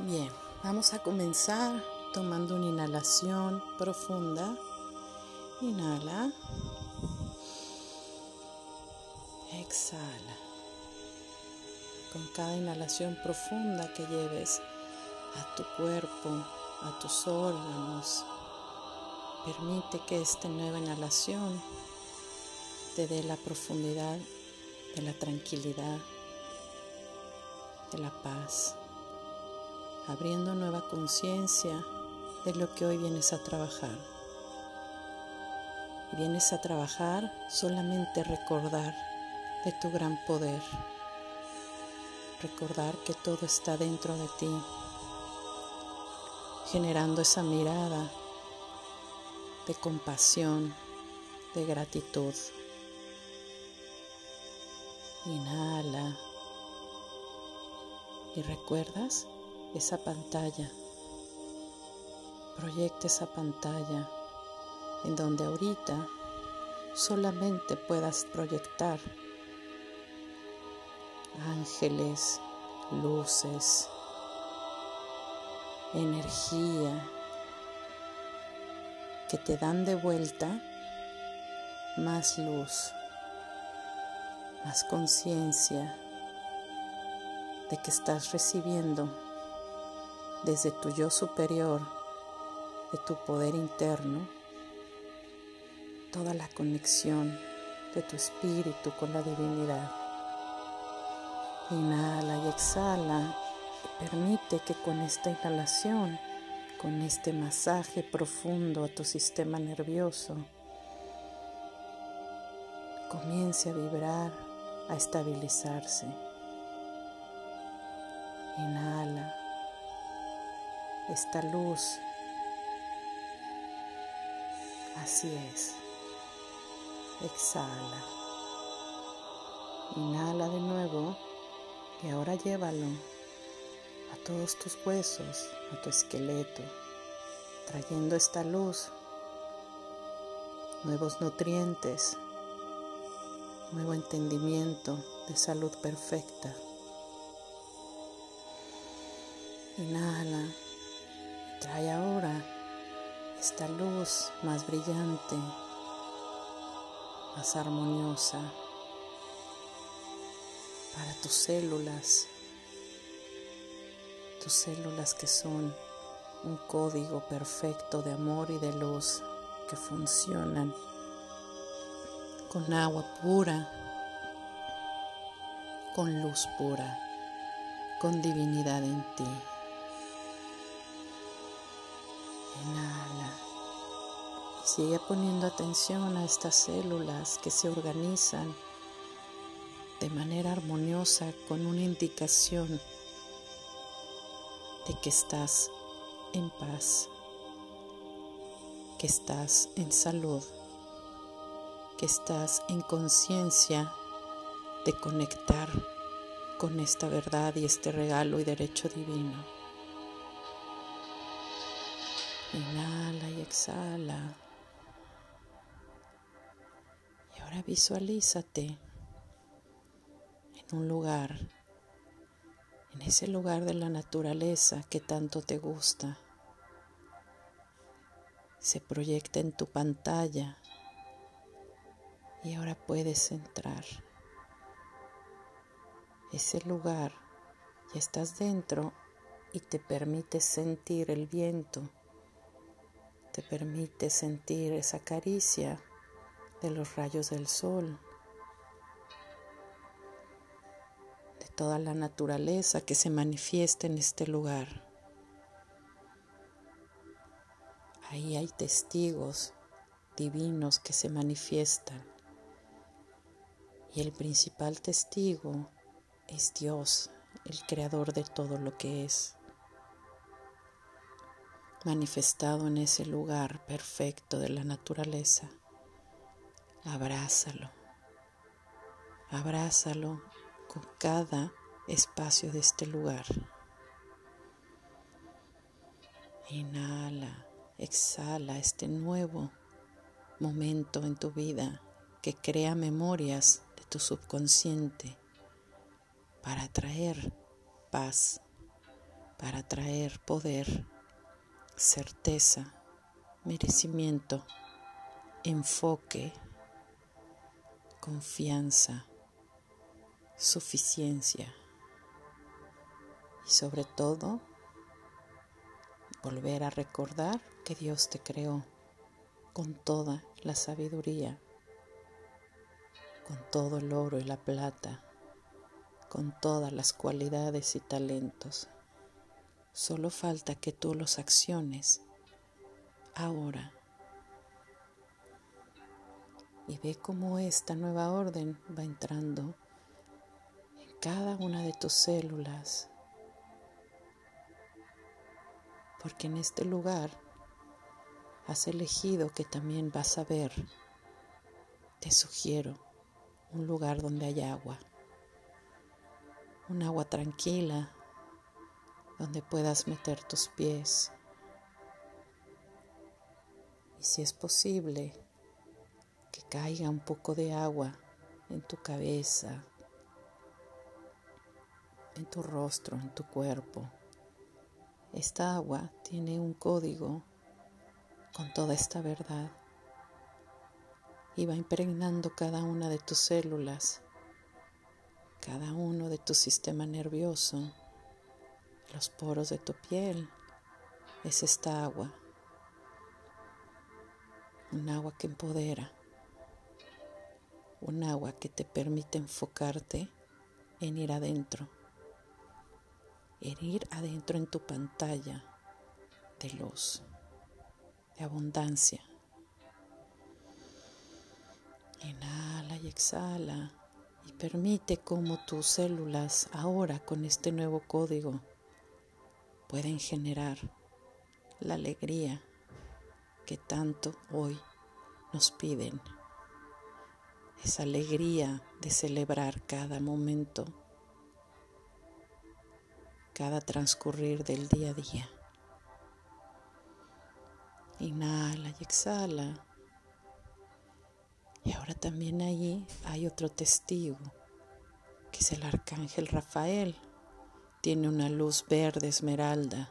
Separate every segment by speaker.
Speaker 1: Bien, vamos a comenzar tomando una inhalación profunda. Inhala. Exhala. Con cada inhalación profunda que lleves a tu cuerpo, a tus órganos, permite que esta nueva inhalación te dé la profundidad de la tranquilidad, de la paz abriendo nueva conciencia de lo que hoy vienes a trabajar. vienes a trabajar solamente recordar de tu gran poder, recordar que todo está dentro de ti, generando esa mirada de compasión, de gratitud. Inhala y recuerdas esa pantalla. Proyecta esa pantalla en donde ahorita solamente puedas proyectar ángeles, luces, energía que te dan de vuelta más luz, más conciencia de que estás recibiendo desde tu yo superior, de tu poder interno, toda la conexión de tu espíritu con la divinidad. Inhala y exhala y permite que con esta inhalación, con este masaje profundo a tu sistema nervioso, comience a vibrar, a estabilizarse. Inhala esta luz. Así es. Exhala. Inhala de nuevo y ahora llévalo a todos tus huesos, a tu esqueleto, trayendo esta luz, nuevos nutrientes, nuevo entendimiento de salud perfecta. Inhala. Trae ahora esta luz más brillante, más armoniosa para tus células, tus células que son un código perfecto de amor y de luz que funcionan con agua pura, con luz pura, con divinidad en ti. Inhala. Sigue poniendo atención a estas células que se organizan de manera armoniosa con una indicación de que estás en paz, que estás en salud, que estás en conciencia de conectar con esta verdad y este regalo y derecho divino. Inhala y exhala. Y ahora visualízate en un lugar, en ese lugar de la naturaleza que tanto te gusta. Se proyecta en tu pantalla y ahora puedes entrar. Ese lugar, ya estás dentro y te permite sentir el viento te permite sentir esa caricia de los rayos del sol, de toda la naturaleza que se manifiesta en este lugar. Ahí hay testigos divinos que se manifiestan y el principal testigo es Dios, el creador de todo lo que es manifestado en ese lugar perfecto de la naturaleza. Abrázalo, abrázalo con cada espacio de este lugar. Inhala, exhala este nuevo momento en tu vida que crea memorias de tu subconsciente para traer paz, para traer poder, certeza, merecimiento, enfoque, confianza, suficiencia y sobre todo volver a recordar que Dios te creó con toda la sabiduría, con todo el oro y la plata, con todas las cualidades y talentos. Solo falta que tú los acciones ahora. Y ve cómo esta nueva orden va entrando en cada una de tus células. Porque en este lugar has elegido que también vas a ver. Te sugiero un lugar donde hay agua. Un agua tranquila donde puedas meter tus pies. Y si es posible, que caiga un poco de agua en tu cabeza, en tu rostro, en tu cuerpo. Esta agua tiene un código con toda esta verdad y va impregnando cada una de tus células, cada uno de tu sistema nervioso, los poros de tu piel, es esta agua, un agua que empodera, un agua que te permite enfocarte en ir adentro, en ir adentro en tu pantalla de luz, de abundancia. Inhala y exhala y permite como tus células ahora con este nuevo código pueden generar la alegría que tanto hoy nos piden. Esa alegría de celebrar cada momento, cada transcurrir del día a día. Inhala y exhala. Y ahora también allí hay otro testigo, que es el arcángel Rafael tiene una luz verde esmeralda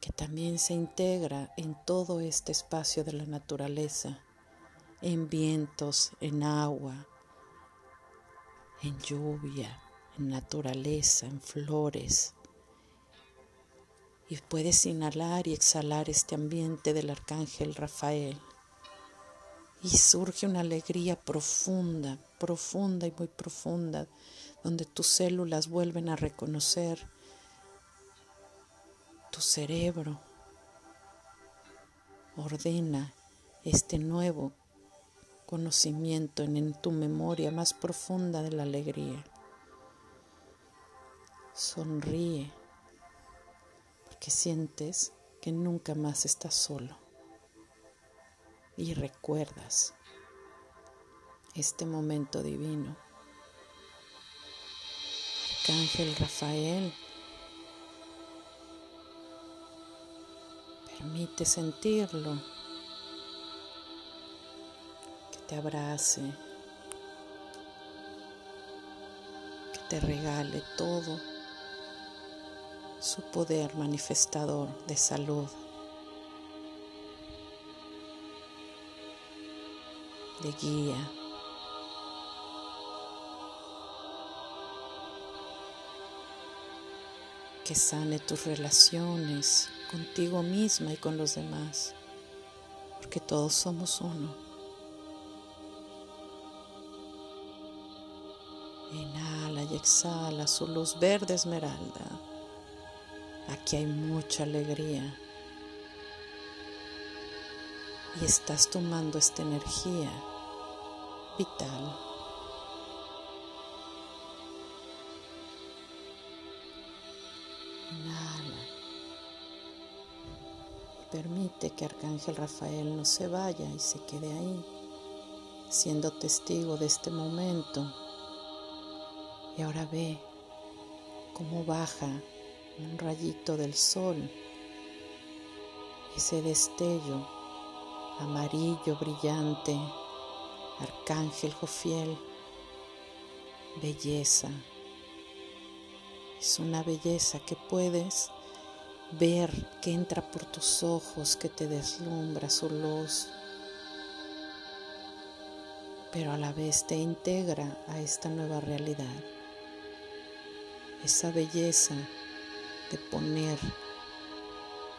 Speaker 1: que también se integra en todo este espacio de la naturaleza, en vientos, en agua, en lluvia, en naturaleza, en flores. Y puedes inhalar y exhalar este ambiente del arcángel Rafael. Y surge una alegría profunda, profunda y muy profunda donde tus células vuelven a reconocer tu cerebro. Ordena este nuevo conocimiento en, tu memoria más profunda de la alegría. Sonríe porque sientes que nunca más estás solo y recuerdas este momento divino Arcángel Rafael, permite sentirlo, que te abrace, que te regale todo su poder manifestador de salud, de guía. Que sane tus relaciones contigo misma y con los demás, porque todos somos uno. Inhala y exhala su luz verde esmeralda. Aquí hay mucha alegría. Y estás tomando esta energía vital Permite que Arcángel Rafael no se vaya y se quede ahí, siendo testigo de este momento. Y ahora ve cómo baja un rayito del sol, ese destello amarillo brillante, Arcángel Jofiel, belleza, Es una belleza que puedes ver que entra por tus ojos, que te deslumbra su luz, pero a la vez te integra a esta nueva realidad. Esa belleza de poner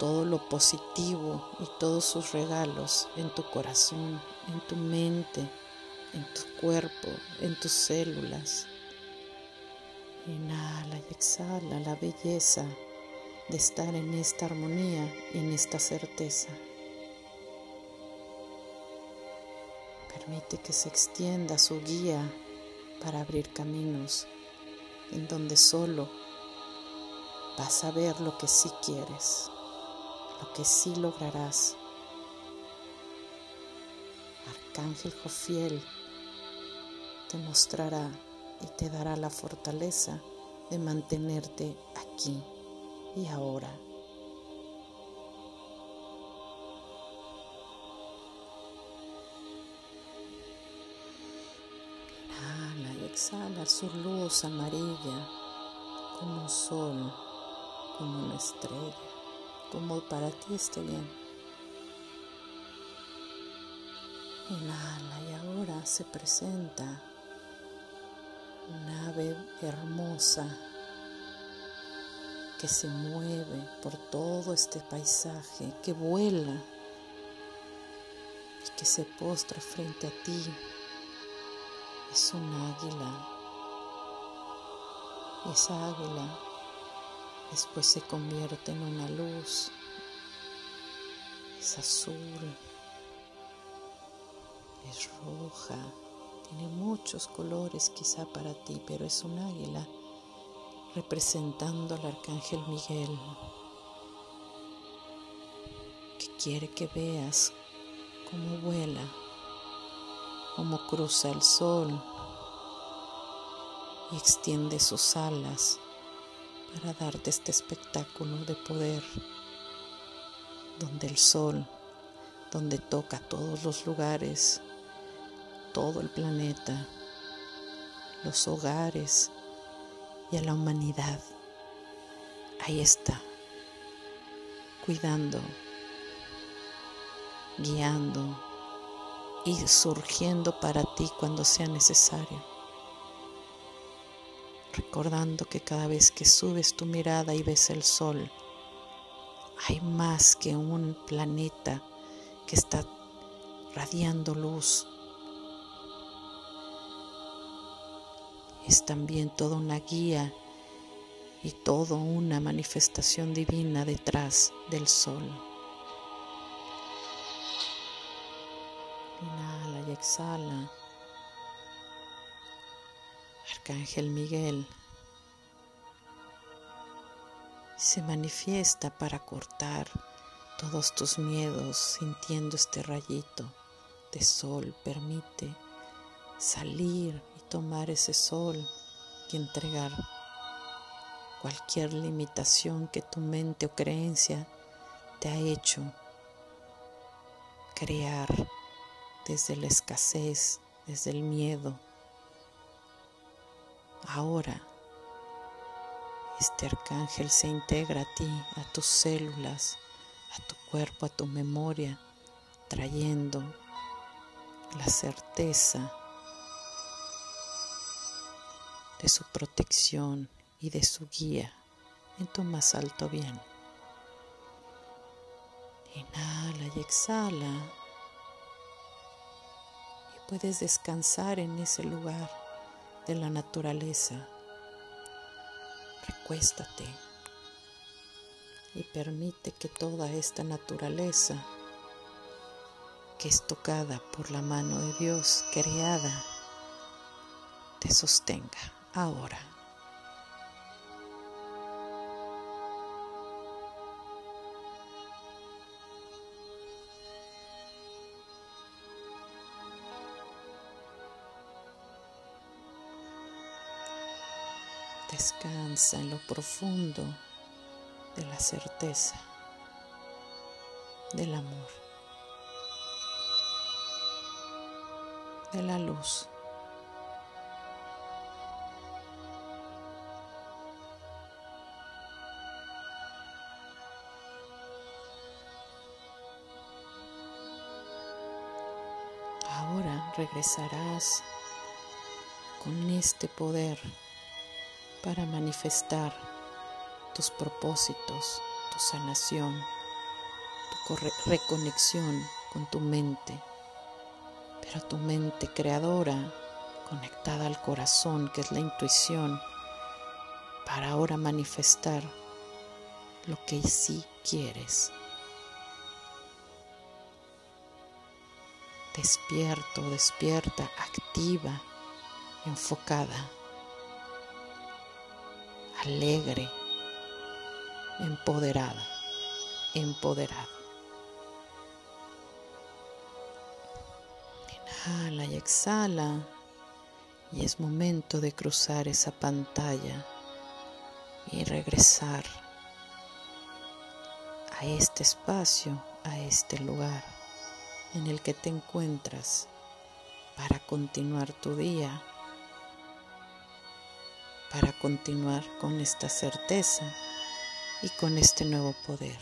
Speaker 1: todo lo positivo y todos sus regalos en tu corazón, en tu mente, en tu cuerpo, en tus células. Inhala y exhala la belleza de estar en esta armonía y en esta certeza. Permite que se extienda su guía para abrir caminos en donde solo vas a ver lo que sí quieres, lo que sí lograrás. Arcángel Jofiel te mostrará y te dará la fortaleza de mantenerte aquí y ahora. Inhala y exhala su luz amarilla como un sol, como una estrella, como para ti esté bien. Inhala y ahora se presenta una ave hermosa que se mueve por todo este paisaje, que vuela y que se postra frente a ti. Es un águila. Y esa águila después se convierte en una luz. Es azul. Es roja. Tiene muchos colores quizá para ti, pero es un águila representando al arcángel Miguel, que quiere que veas cómo vuela, cómo cruza el sol y extiende sus alas para darte este espectáculo de poder, donde el sol, donde toca todos los lugares, todo el planeta, los hogares y a la humanidad. Ahí está, cuidando, guiando y surgiendo para ti cuando sea necesario. Recordando que cada vez que subes tu mirada y ves el sol, hay más que un planeta que está radiando luz es también toda una guía y toda una manifestación divina detrás del sol. Inhala y exhala. Arcángel Miguel se manifiesta para cortar todos tus miedos sintiendo este rayito de sol. Permite salir tomar ese sol y entregar cualquier limitación que tu mente o creencia te ha hecho crear desde la escasez, desde el miedo. Ahora este arcángel se integra a ti, a tus células, a tu cuerpo, a tu memoria, trayendo la certeza de su protección y de su guía en tu más alto bien. Inhala y exhala. Y puedes descansar en ese lugar de la naturaleza. Recuéstate y permite que toda esta naturaleza que es tocada por la mano de Dios creada te sostenga ahora. Descansa en lo profundo de la certeza, del amor, de la luz. Regresarás con este poder para manifestar tus propósitos, tu sanación, tu reconexión con tu mente, pero tu mente creadora, conectada al corazón, que es la intuición, para ahora manifestar lo que sí quieres. Despierto, despierta, activa, enfocada, alegre, empoderada, empoderado. Inhala y exhala y es momento de cruzar esa pantalla y regresar a este espacio, a este lugar en el que te encuentras para continuar tu día, para continuar con esta certeza y con este nuevo poder.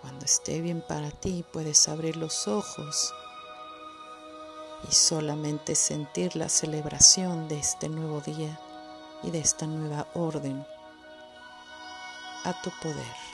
Speaker 1: Cuando esté bien para ti, puedes abrir los ojos y solamente sentir la celebración de este nuevo día y de esta nueva orden a tu poder.